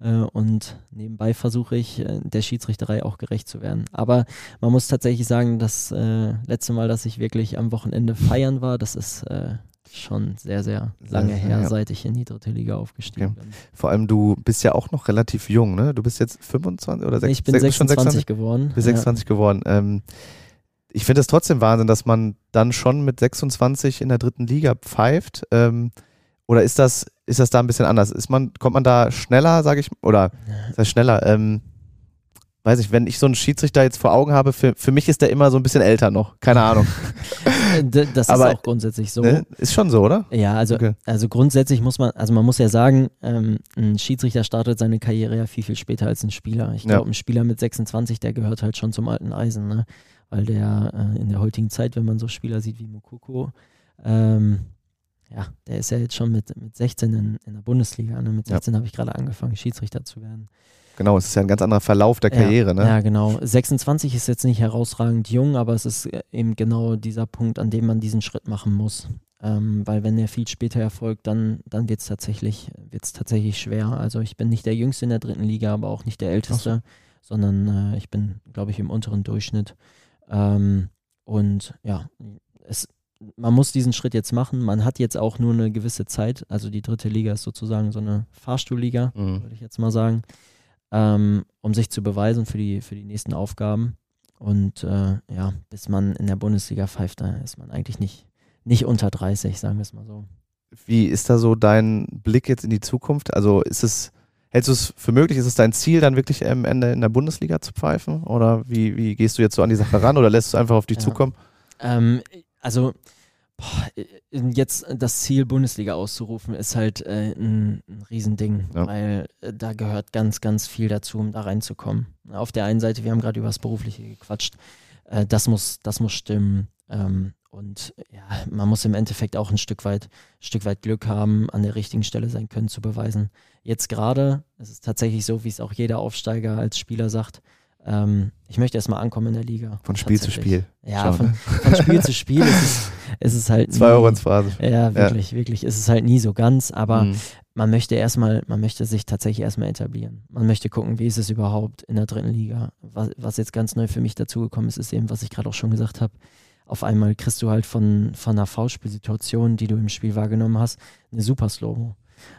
Äh, und nebenbei versuche ich, äh, der Schiedsrichterei auch gerecht zu werden. Aber man muss tatsächlich sagen, das äh, letzte Mal, dass ich wirklich am Wochenende feiern war, das ist äh, schon sehr, sehr lange Sehr, her, ja. seit ich in die dritte Liga aufgestiegen Okay. bin. Vor allem, du bist ja auch noch relativ jung, ne? Du bist jetzt 25 oder sech- ich bin sech- schon 26 geworden. Bist 26 geworden. Ähm, ich finde es trotzdem Wahnsinn, dass man dann schon mit 26 in der dritten Liga pfeift. Ähm, oder ist das, ist das da ein bisschen anders? Ist man, kommt man da schneller, sage ich, oder ist das schneller? Ähm, weiß ich, wenn ich so einen Schiedsrichter jetzt vor Augen habe, für, für mich ist der immer so ein bisschen älter noch. Keine Ahnung. Ja. Äh, Das Aber, ist auch grundsätzlich so. Ne? Ist schon so, oder? Ja, also, Okay. also grundsätzlich muss man, also man muss ja sagen, ähm, ein Schiedsrichter startet seine Karriere ja viel, viel später als ein Spieler. Ich Ja. glaube, ein Spieler mit 26, der gehört halt schon zum alten Eisen, ne? Weil der äh, in der heutigen Zeit, wenn man so Spieler sieht wie Mukoko, ähm, ja, der ist ja jetzt schon mit, mit 16 in, in der Bundesliga. Ne? Mit Ja. 16 habe ich gerade angefangen, Schiedsrichter zu werden. Genau, es ist ja ein ganz anderer Verlauf der Karriere, ja, ne? Ja, genau. 26 ist jetzt nicht herausragend jung, aber es ist äh, eben genau dieser Punkt, an dem man diesen Schritt machen muss. Ähm, weil wenn er viel später erfolgt, dann, dann wird es tatsächlich, wird's tatsächlich schwer. Also ich bin nicht der Jüngste in der dritten Liga, aber auch nicht der Älteste, sondern äh, ich bin, glaube ich, im unteren Durchschnitt. Ähm, und ja, es, man muss diesen Schritt jetzt machen. Man hat jetzt auch nur eine gewisse Zeit. Also die dritte Liga ist sozusagen so eine Fahrstuhlliga Mhm. würde ich jetzt mal sagen, ähm, um sich zu beweisen für die, für die nächsten Aufgaben. Und äh, ja, bis man in der Bundesliga pfeift, da ist man eigentlich nicht, nicht unter 30, sagen wir es mal so. Wie ist da so dein Blick jetzt in die Zukunft? Also ist es, hältst du es für möglich, ist es dein Ziel, dann wirklich am Ende in der Bundesliga zu pfeifen? Oder wie, wie gehst du jetzt so an die Sache ran oder lässt du es einfach auf dich Ja. zukommen? Ähm, also jetzt das Ziel Bundesliga auszurufen, ist halt äh, ein, ein Riesending, Ja. weil äh, da gehört ganz, ganz viel dazu, um da reinzukommen. Auf der einen Seite, wir haben gerade über das Berufliche gequatscht, äh, das, muss, das muss stimmen. Ähm, und ja, man muss im Endeffekt auch ein Stück weit, Stück weit Glück haben, an der richtigen Stelle sein Können zu beweisen. Jetzt gerade, es ist tatsächlich so, wie es auch jeder Aufsteiger als Spieler sagt, ähm, ich möchte erstmal ankommen in der Liga. Von Spiel zu. Spiel. Ja, von, ne? von Spiel zu Spiel ist es, ist es halt. Zwei nie- Euro ins Phase. Ja, wirklich, wirklich. Ist es halt nie so ganz, aber Mhm. man möchte erstmal, man möchte sich tatsächlich erstmal etablieren. Man möchte gucken, wie ist es überhaupt in der dritten Liga. Was, was jetzt ganz neu für mich dazugekommen ist, ist eben, was ich gerade auch schon gesagt habe. Auf einmal kriegst du halt von, von einer Foulspielsituation, die du im Spiel wahrgenommen hast, eine super Slow-Mo.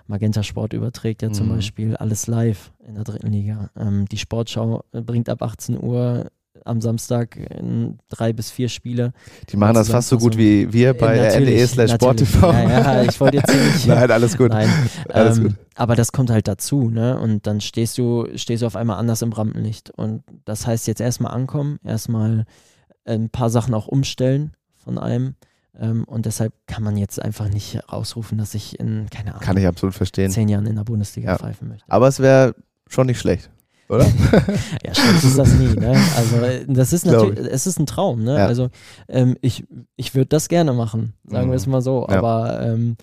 Magenta Sport überträgt ja zum Mhm. Beispiel alles live in der dritten Liga. Ähm, die Sportschau äh, bringt ab 18 Uhr am Samstag in drei bis vier Spiele. Die machen das fast so gut wie wir bei Äh, natürlich, NDE slash. SportTV. Ja, ja, ich wollte jetzt nicht. Nein, alles gut. Nein, Alles ähm, gut. aber das kommt halt dazu, ne? Und dann stehst du, stehst du auf einmal anders im Rampenlicht. Und das heißt jetzt erstmal ankommen, erstmal ein paar Sachen auch umstellen von einem. Ähm, und deshalb kann man jetzt einfach nicht rausrufen, dass ich in, keine Ahnung, Kann ich absolut verstehen. zehn Jahren in der Bundesliga Ja. pfeifen möchte. Aber es wäre schon nicht schlecht, oder? Ja, schlecht ist das nie, ne? Also äh, das ist natürlich, es ist ein Traum, ne? Ja. Also ähm, ich, ich würde das gerne machen, sagen Mhm. wir es mal so. Ja. Aber ähm,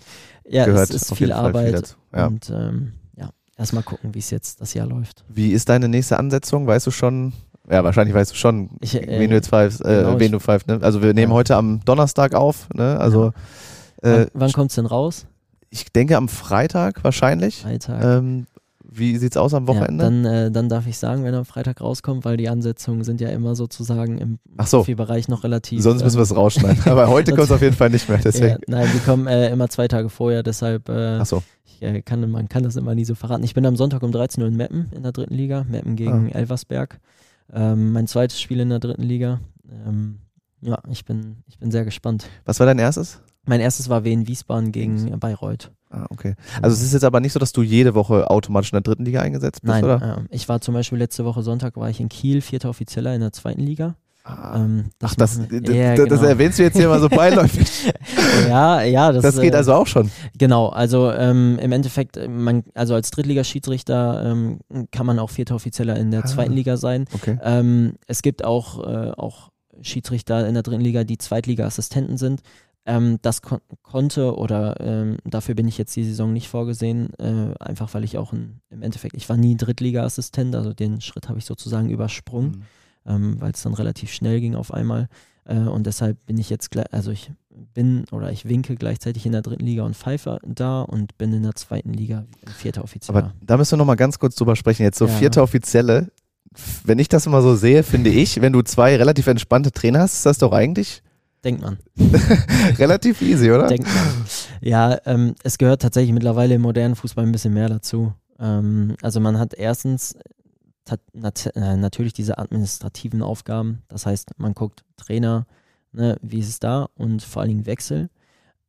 ja, Gehört es ist viel viel Arbeit. Ja. und ähm, ja, erstmal gucken, wie es jetzt das Jahr läuft. Wie ist deine nächste Ansetzung? Weißt du schon? Ja, wahrscheinlich weißt du schon, Ich, äh, wen du jetzt pfeifst, äh, genau, wen du pfeifst. Ne? Also wir nehmen Ja. heute am Donnerstag auf. Ne? Also äh, wann wann kommt es denn raus? ich denke am Freitag wahrscheinlich. Freitag. Ähm, wie sieht's aus am Wochenende? Ja, dann, äh, dann darf ich sagen, wenn er am Freitag rauskommt, weil die Ansetzungen sind ja immer sozusagen im so. Profibereich noch relativ. Sonst müssen wir es rausschneiden. Aber heute kommt es auf jeden Fall nicht mehr. ja, Deswegen. Nein, die kommen äh, immer zwei Tage vorher, deshalb äh, so. ich, äh, kann, man kann das immer nie so verraten. Ich bin am Sonntag um 13 Uhr in Meppen in der dritten Liga, Meppen gegen Ah. Elversberg. Ähm, mein zweites Spiel in der dritten Liga. Ähm, ja, ich bin, ich bin sehr gespannt. Was war dein erstes? Mein erstes war Wien Wiesbaden gegen Bayreuth. Ah, okay. Also es ist jetzt aber nicht so, dass du jede Woche automatisch in der dritten Liga eingesetzt bist, Nein, oder? äh, ich war zum Beispiel letzte Woche Sonntag war ich in Kiel, vierter Offizieller in der zweiten Liga. Ähm, Ach, das, machen d- wir- d- ja, das genau. erwähnst du jetzt hier mal so beiläufig. ja, ja, das, Das geht äh, also auch schon. Genau, also ähm, im Endeffekt, äh, man, also als Drittligaschiedsrichter ähm, kann man auch vierter Offizieller in der Ah. zweiten Liga sein. Okay. Ähm, es gibt auch, äh, auch Schiedsrichter in der dritten Liga, die Zweitliga-Assistenten sind. Ähm, das kon konnte oder ähm, dafür bin ich jetzt die Saison nicht vorgesehen, äh, einfach weil ich auch ein, im Endeffekt, ich war nie Drittliga-Assistent, also den Schritt habe ich sozusagen übersprungen Mhm. Ähm, weil es dann relativ schnell ging auf einmal. Äh, und deshalb bin ich jetzt, gleich, also ich bin oder ich winke gleichzeitig in der dritten Liga und pfeife da und bin in der zweiten Liga vierter Offizieller. Aber da müssen wir nochmal ganz kurz drüber sprechen. Jetzt so Ja. vierter Offizielle. Wenn ich das immer so sehe, finde ich, wenn du zwei relativ entspannte Trainer hast, ist das doch eigentlich Denkt man. relativ easy, oder? Denkt man. Ja, ähm, es gehört tatsächlich mittlerweile im modernen Fußball ein bisschen mehr dazu. Ähm, also man hat erstens nat äh, natürlich diese administrativen Aufgaben. Das heißt, man guckt Trainer, ne, wie ist es da und vor allen Dingen Wechsel.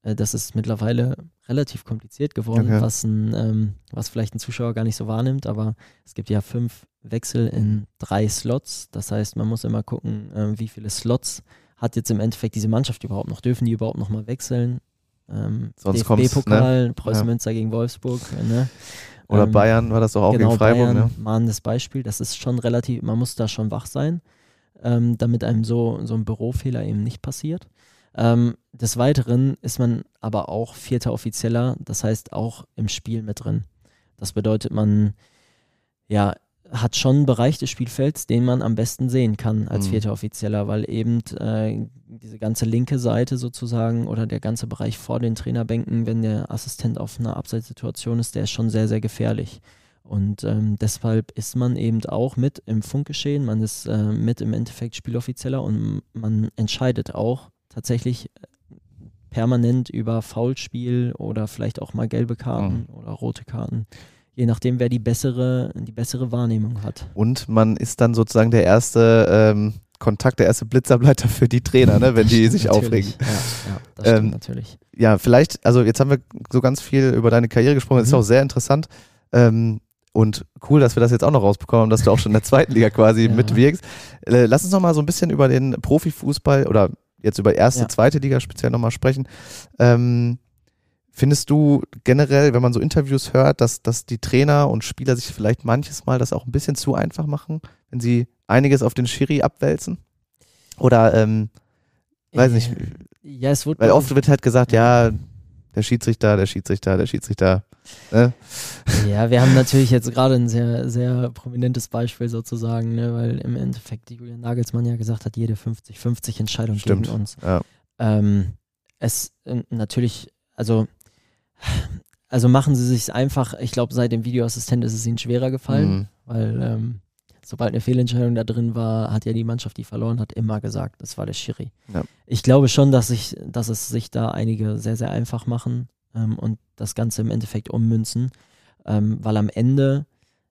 Äh, das ist mittlerweile relativ kompliziert geworden, Okay. was, ein, ähm, was vielleicht ein Zuschauer gar nicht so wahrnimmt, aber es gibt ja fünf Wechsel in drei Slots. Das heißt, man muss immer gucken, äh, wie viele Slots hat jetzt im Endeffekt diese Mannschaft überhaupt noch? Dürfen die überhaupt noch mal wechseln? Ähm, Sonst DFB-Pokal, Preußen Münster gegen Wolfsburg. Ne? Oder Ähm, Bayern war das doch auch genau, gegen Freiburg, Bayern, ne? mahnendes Beispiel. Das ist schon relativ, man muss da schon wach sein, ähm, damit einem so, so ein Bürofehler eben nicht passiert. Ähm, des Weiteren ist man aber auch vierter Offizieller, das heißt auch im Spiel mit drin. Das bedeutet, man ja, hat schon einen Bereich des Spielfelds, den man am besten sehen kann als Mhm. vierter Offizieller, weil eben äh, diese ganze linke Seite sozusagen oder der ganze Bereich vor den Trainerbänken, wenn der Assistent auf einer Abseitssituation ist, der ist schon sehr, sehr gefährlich. Und ähm, deshalb ist man eben auch mit im Funkgeschehen, man ist äh, mit im Endeffekt Spieloffizieller und man entscheidet auch tatsächlich äh, permanent über Foulspiel oder vielleicht auch mal gelbe Karten oder rote Karten. Je nachdem, wer die bessere, die bessere Wahrnehmung hat. Und man ist dann sozusagen der erste ähm, Kontakt, der erste Blitzableiter für die Trainer, ne, wenn die sich Natürlich. aufregen. Ja, ja das stimmt Ähm, natürlich. Ja, vielleicht, also jetzt haben wir so ganz viel über deine Karriere gesprochen, das ist Mhm. auch sehr interessant. Ähm, und cool, dass wir das jetzt auch noch rausbekommen haben, dass du auch schon in der zweiten Liga quasi Ja. mitwirkst. Äh, lass uns noch mal so ein bisschen über den Profifußball oder jetzt über erste, Ja. zweite Liga speziell noch mal sprechen. Ähm, findest du generell, wenn man so Interviews hört, dass, dass die Trainer und Spieler sich vielleicht manches Mal das auch ein bisschen zu einfach machen, wenn sie einiges auf den Schiri abwälzen? Oder, ähm, weiß nicht, Äh, Ja, es wurde weil oft wird halt gesagt, ja, der Schiedsrichter, der Schiedsrichter, der Schiedsrichter. Ne? Ja, wir haben natürlich jetzt gerade ein sehr, sehr prominentes Beispiel sozusagen, ne, weil im Endeffekt die Julian Nagelsmann ja gesagt hat, jede 50-50 Entscheidung Stimmt. gegen uns. Ja. Ähm, es äh, natürlich, also, also machen sie sich einfach, ich glaube, seit dem Videoassistent ist es ihnen schwerer gefallen, Mhm. weil ähm, sobald eine Fehlentscheidung da drin war, hat ja die Mannschaft, die verloren hat, immer gesagt, das war der Schiri. Ja. Ich glaube schon, dass, ich, dass es sich da einige sehr, sehr einfach machen ähm, und das Ganze im Endeffekt ummünzen, ähm, weil am Ende,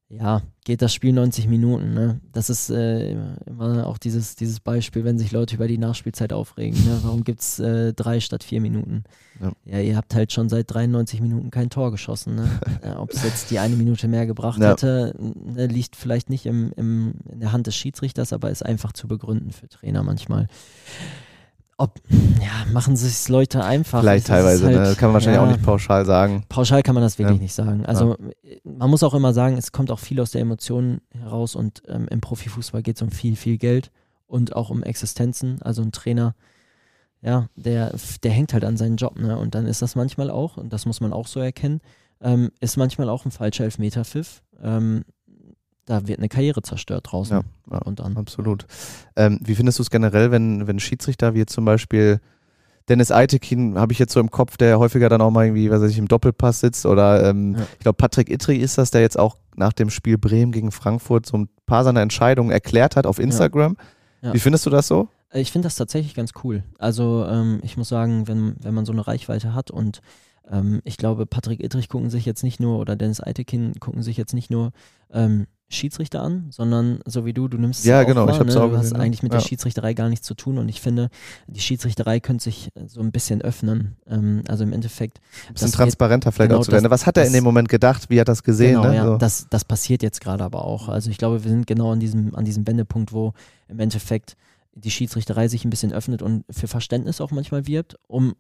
ja, geht das Spiel 90 Minuten. Ne? Das ist äh, immer auch dieses, dieses Beispiel, wenn sich Leute über die Nachspielzeit aufregen. Ne? Warum gibt es äh, drei statt vier Minuten? Ja. Ja. ihr habt halt schon seit 93 Minuten kein Tor geschossen. Ne? Ob es jetzt die eine Minute mehr gebracht Ja. hätte, ne, liegt vielleicht nicht im, im, in der Hand des Schiedsrichters, aber ist einfach zu begründen für Trainer manchmal. Ob, ja, machen sich Leute einfach. Vielleicht ist teilweise, ne? halt, Das kann man wahrscheinlich ja, auch nicht pauschal sagen. Pauschal kann man das wirklich Ja. nicht sagen. Also man muss auch immer sagen, es kommt auch viel aus der Emotion heraus und ähm, im Profifußball geht es um viel, viel Geld und auch um Existenzen. Also ein Trainer, ja, der, der hängt halt an seinen Job, ne? Und dann ist das manchmal auch, und das muss man auch so erkennen, ähm, ist manchmal auch ein falscher Elfmeterpfiff. Ähm, da wird eine Karriere zerstört draußen. Ja, ja. Und dann. Absolut. Ähm, wie findest du es generell, wenn, wenn Schiedsrichter wie jetzt zum Beispiel Dennis Eitekin, habe ich jetzt so im Kopf, der häufiger dann auch mal irgendwie, was weiß ich, im Doppelpass sitzt oder ähm, Ja. ich glaube Patrick Itri ist das, der jetzt auch nach dem Spiel Bremen gegen Frankfurt so ein paar seiner Entscheidungen erklärt hat auf Instagram. Ja. Wie findest du das so? Äh, Ich finde das tatsächlich ganz cool. Also ähm, ich muss sagen, wenn, wenn man so eine Reichweite hat und ähm, ich glaube, Patrick Ittrich gucken sich jetzt nicht nur oder Dennis Eitekin gucken sich jetzt nicht nur ähm, Schiedsrichter an, sondern so wie du, du nimmst Ja, genau, wahr, ich hab's ne? auch Du hast gesehen, ja. eigentlich mit Ja. der Schiedsrichterei gar nichts zu tun und ich finde, die Schiedsrichterei könnte sich äh, so ein bisschen öffnen. Ähm, also im Endeffekt Ein bisschen transparenter vielleicht genau, auch zu werden. Was hat er in das- dem Moment gedacht? Wie hat er das gesehen? Genau, ne? ja. so. das, das passiert jetzt gerade aber auch. Also ich glaube, wir sind genau an diesem, an diesem Wendepunkt, wo im Endeffekt die Schiedsrichterei sich ein bisschen öffnet und für Verständnis auch manchmal wirbt, um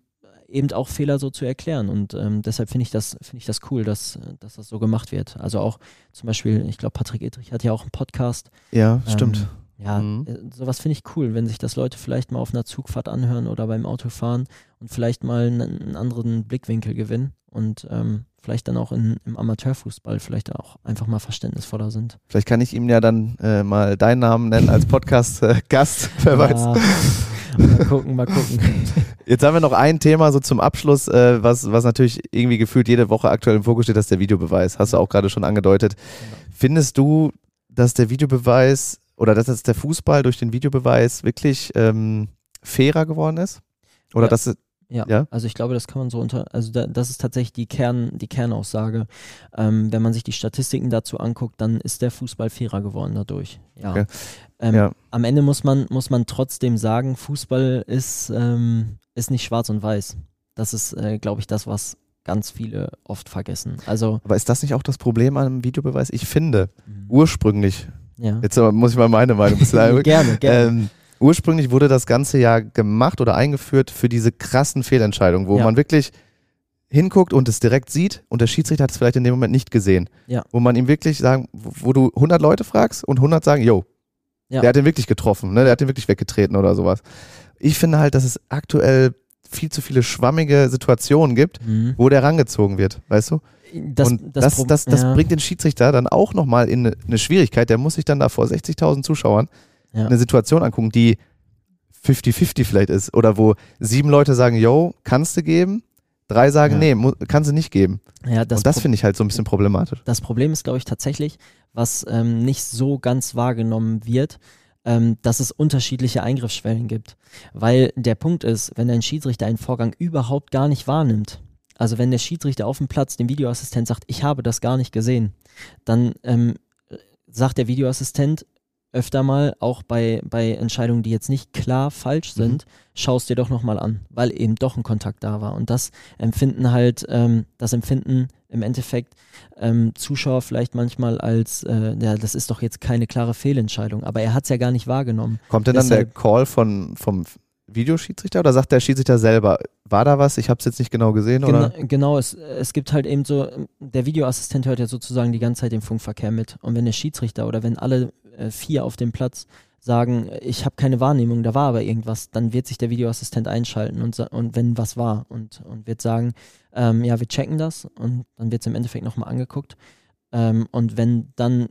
eben auch Fehler so zu erklären. Und ähm, deshalb finde ich das, finde ich das cool, dass, dass das so gemacht wird. Also auch zum Beispiel, ich glaube, Patrick Edrich hat ja auch einen Podcast. ja, stimmt. Ähm, ja, Mhm. äh, sowas finde ich cool, wenn sich das Leute vielleicht mal auf einer Zugfahrt anhören oder beim Autofahren und vielleicht mal einen, anderen Blickwinkel gewinnen und ähm, vielleicht dann auch in, im Amateurfußball vielleicht auch einfach mal verständnisvoller sind. Vielleicht kann ich ihm ja dann äh, mal deinen Namen nennen als Podcast-Gast. Wer weiß. Mal gucken, mal gucken. Jetzt haben wir noch ein Thema so zum Abschluss, äh, was, was natürlich irgendwie gefühlt jede Woche aktuell im Fokus steht, das ist der Videobeweis. Hast du auch gerade schon angedeutet. Findest du, dass der Videobeweis oder dass jetzt der Fußball durch den Videobeweis wirklich ähm, fairer geworden ist? Oder Ja. dass Ja, Ja? also ich glaube, das kann man so unter, also da, das ist tatsächlich die, Kern, die Kernaussage. Ähm, wenn man sich die Statistiken dazu anguckt, dann ist der Fußball fairer geworden dadurch. Ja. Okay. Ähm, Ja. Am Ende muss man, muss man trotzdem sagen, Fußball ist, ähm, ist nicht schwarz und weiß. Das ist, äh, glaube ich, das, was ganz viele oft vergessen. Also, aber ist das nicht auch das Problem am Videobeweis? Ich finde, Mhm. ursprünglich, ja. jetzt aber muss ich mal meine Meinung ein bisschen gerne, gerne. Ähm, ursprünglich wurde das Ganze ja gemacht oder eingeführt für diese krassen Fehlentscheidungen, wo Ja. man wirklich hinguckt und es direkt sieht und der Schiedsrichter hat es vielleicht in dem Moment nicht gesehen. Ja. Wo man ihm wirklich sagen, wo du 100 Leute fragst und 100 sagen, yo, Ja. der hat den wirklich getroffen, ne? der hat den wirklich weggetreten oder sowas. Ich finde halt, dass es aktuell viel zu viele schwammige Situationen gibt, Mhm. wo der rangezogen wird, weißt du? Das, und das, das, das, das ja. bringt den Schiedsrichter dann auch nochmal in eine, eine Schwierigkeit. Der muss sich dann da vor 60.000 Zuschauern Ja. eine Situation angucken, die 50-50 vielleicht ist. Oder wo sieben Leute sagen, yo, kannst du geben? Drei sagen, Ja. nee, kannst du nicht geben. Ja, das und das finde ich halt so ein bisschen problematisch. Das Problem ist, glaube ich, tatsächlich, was ähm, nicht so ganz wahrgenommen wird, ähm, dass es unterschiedliche Eingriffsschwellen gibt. Weil der Punkt ist, wenn ein Schiedsrichter einen Vorgang überhaupt gar nicht wahrnimmt, also wenn der Schiedsrichter auf dem Platz dem Videoassistent sagt, ich habe das gar nicht gesehen, dann ähm, sagt der Videoassistent öfter mal, auch bei, bei Entscheidungen, die jetzt nicht klar falsch Mhm. sind, schaust dir doch nochmal an, weil eben doch ein Kontakt da war. Und das empfinden halt, ähm, das empfinden im Endeffekt ähm, Zuschauer vielleicht manchmal als, äh, ja, das ist doch jetzt keine klare Fehlentscheidung, aber er hat es ja gar nicht wahrgenommen. Kommt denn dann Deshalb- der Call von, vom Videoschiedsrichter oder sagt der Schiedsrichter selber, war da was? Ich habe es jetzt nicht genau gesehen Gena oder? genau, es, es gibt halt eben so, der Videoassistent hört ja sozusagen die ganze Zeit den Funkverkehr mit. Und wenn der Schiedsrichter oder wenn alle äh, vier auf dem Platz sagen, ich habe keine Wahrnehmung, da war aber irgendwas, dann wird sich der Videoassistent einschalten und, und wenn was war und, und wird sagen, ähm, ja, wir checken das und dann wird es im Endeffekt nochmal angeguckt. Ähm, und wenn dann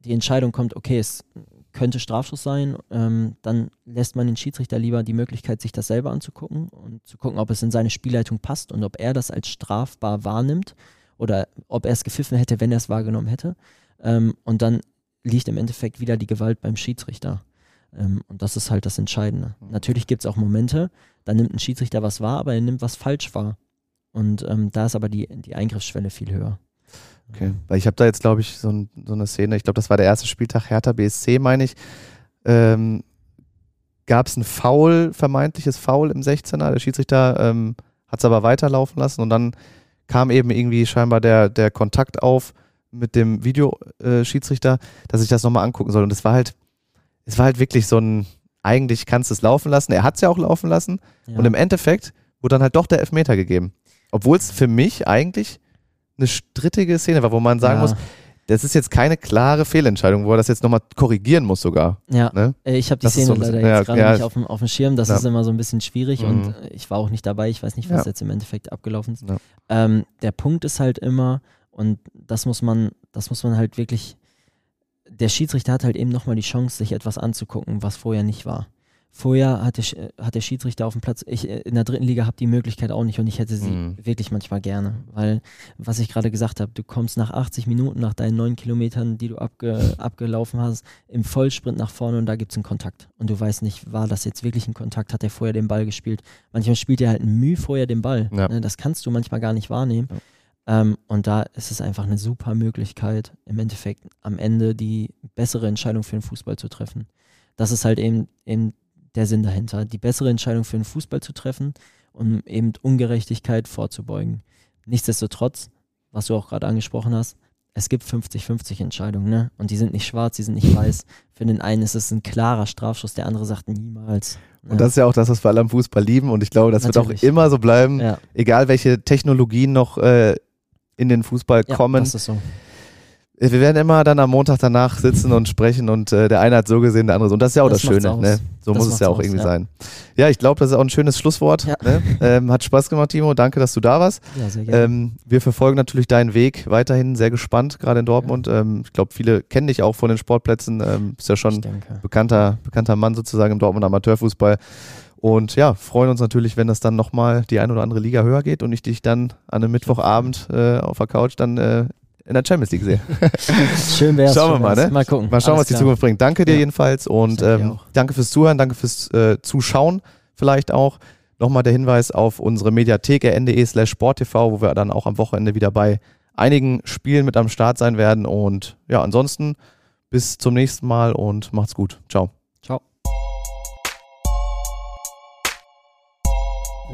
die Entscheidung kommt, okay, es könnte Strafschuss sein, ähm, dann lässt man den Schiedsrichter lieber die Möglichkeit, sich das selber anzugucken und zu gucken, ob es in seine Spielleitung passt und ob er das als strafbar wahrnimmt oder ob er es gepfiffen hätte, wenn er es wahrgenommen hätte. Ähm, und dann liegt im Endeffekt wieder die Gewalt beim Schiedsrichter. Ähm, und das ist halt das Entscheidende. Natürlich gibt es auch Momente, da nimmt ein Schiedsrichter was wahr, aber er nimmt was falsch wahr. Und ähm, da ist aber die, die Eingriffsschwelle viel höher. Okay. Weil ich habe da jetzt, glaube ich, so, ein, so eine Szene, ich glaube, das war der erste Spieltag Hertha BSC, meine ich. Ähm, Gab es ein Foul, vermeintliches Foul im 16er. Der Schiedsrichter ähm, hat es aber weiterlaufen lassen und dann kam eben irgendwie scheinbar der, der Kontakt auf mit dem Videoschiedsrichter, dass ich das nochmal angucken soll. Und es war halt, es war halt wirklich so ein, eigentlich kannst du es laufen lassen. Er hat es ja auch laufen lassen. Ja. Und im Endeffekt wurde dann halt doch der Elfmeter gegeben. Obwohl es für mich eigentlich eine strittige Szene war, wo man sagen ja. muss, das ist jetzt keine klare Fehlentscheidung, wo er das jetzt nochmal korrigieren muss sogar. Ja, Ne? äh, ich habe die Das Szene so leider bisschen- jetzt ja, gerade ja. nicht auf dem, auf dem Schirm. Das Ja. ist immer so ein bisschen schwierig Mhm. und äh, ich war auch nicht dabei. Ich weiß nicht, was jetzt im Endeffekt abgelaufen ist. Ähm, der Punkt ist halt immer, und das muss man, das muss man halt wirklich, der Schiedsrichter hat halt eben nochmal die Chance, sich etwas anzugucken, was vorher nicht war. Vorher hat der, hat der Schiedsrichter auf dem Platz, ich in der dritten Liga habe die Möglichkeit auch nicht und ich hätte sie Mhm. wirklich manchmal gerne, weil, was ich gerade gesagt habe, du kommst nach 80 Minuten, nach deinen neun Kilometern, die du abge, abgelaufen hast, im Vollsprint nach vorne und da gibt es einen Kontakt. Und du weißt nicht, war das jetzt wirklich ein Kontakt, hat er vorher den Ball gespielt? Manchmal spielt er halt ein Mühe vorher den Ball. Ja. Ne, das kannst du manchmal gar nicht wahrnehmen. Ähm, und da ist es einfach eine super Möglichkeit, im Endeffekt am Ende die bessere Entscheidung für den Fußball zu treffen. Das ist halt eben, eben der Sinn dahinter, die bessere Entscheidung für den Fußball zu treffen, um eben Ungerechtigkeit vorzubeugen. Nichtsdestotrotz, was du auch gerade angesprochen hast, es gibt 50-50 Entscheidungen, ne? Und die sind nicht schwarz, die sind nicht weiß. Für den einen ist es ein klarer Strafschuss, der andere sagt niemals. ne? Und das ist ja auch das, was wir alle am Fußball lieben. Und ich glaube, das wird Natürlich. auch immer so bleiben, ja, egal welche Technologien noch äh, in den Fußball ja, kommen. das ist so. wir werden immer dann am Montag danach sitzen und sprechen und äh, der eine hat so gesehen, der andere so. Und das ist ja auch das, Das Schöne. Ne? So Das muss es ja auch irgendwie aus, ja. sein. Ja, ich glaube, das ist auch ein schönes Schlusswort. Ja. Ne? Ähm, hat Spaß gemacht, Timo. Danke, dass du da warst. Ja, sehr gerne. Ähm, wir verfolgen natürlich deinen Weg weiterhin sehr gespannt, gerade in Dortmund. Ähm, ich glaube, viele kennen dich auch von den Sportplätzen. Ähm, bist ja schon bekannter, bekannter Mann sozusagen im Dortmund Amateurfußball. Und ja, freuen uns natürlich, wenn das dann nochmal die ein oder andere Liga höher geht und ich dich dann an einem Mittwochabend äh, auf der Couch dann äh, in der Champions League sehe. Schön wär's. Schauen wir mal, ne? Mal gucken. Mal schauen, Alles was die klar. Zukunft bringt. Danke dir Ja. jedenfalls und ähm, danke fürs Zuhören, danke fürs äh, Zuschauen vielleicht auch. Nochmal der Hinweis auf unsere Mediathek rn.de slash sporttv, wo wir dann auch am Wochenende wieder bei einigen Spielen mit am Start sein werden. Und ja, ansonsten bis zum nächsten Mal und macht's gut. Ciao.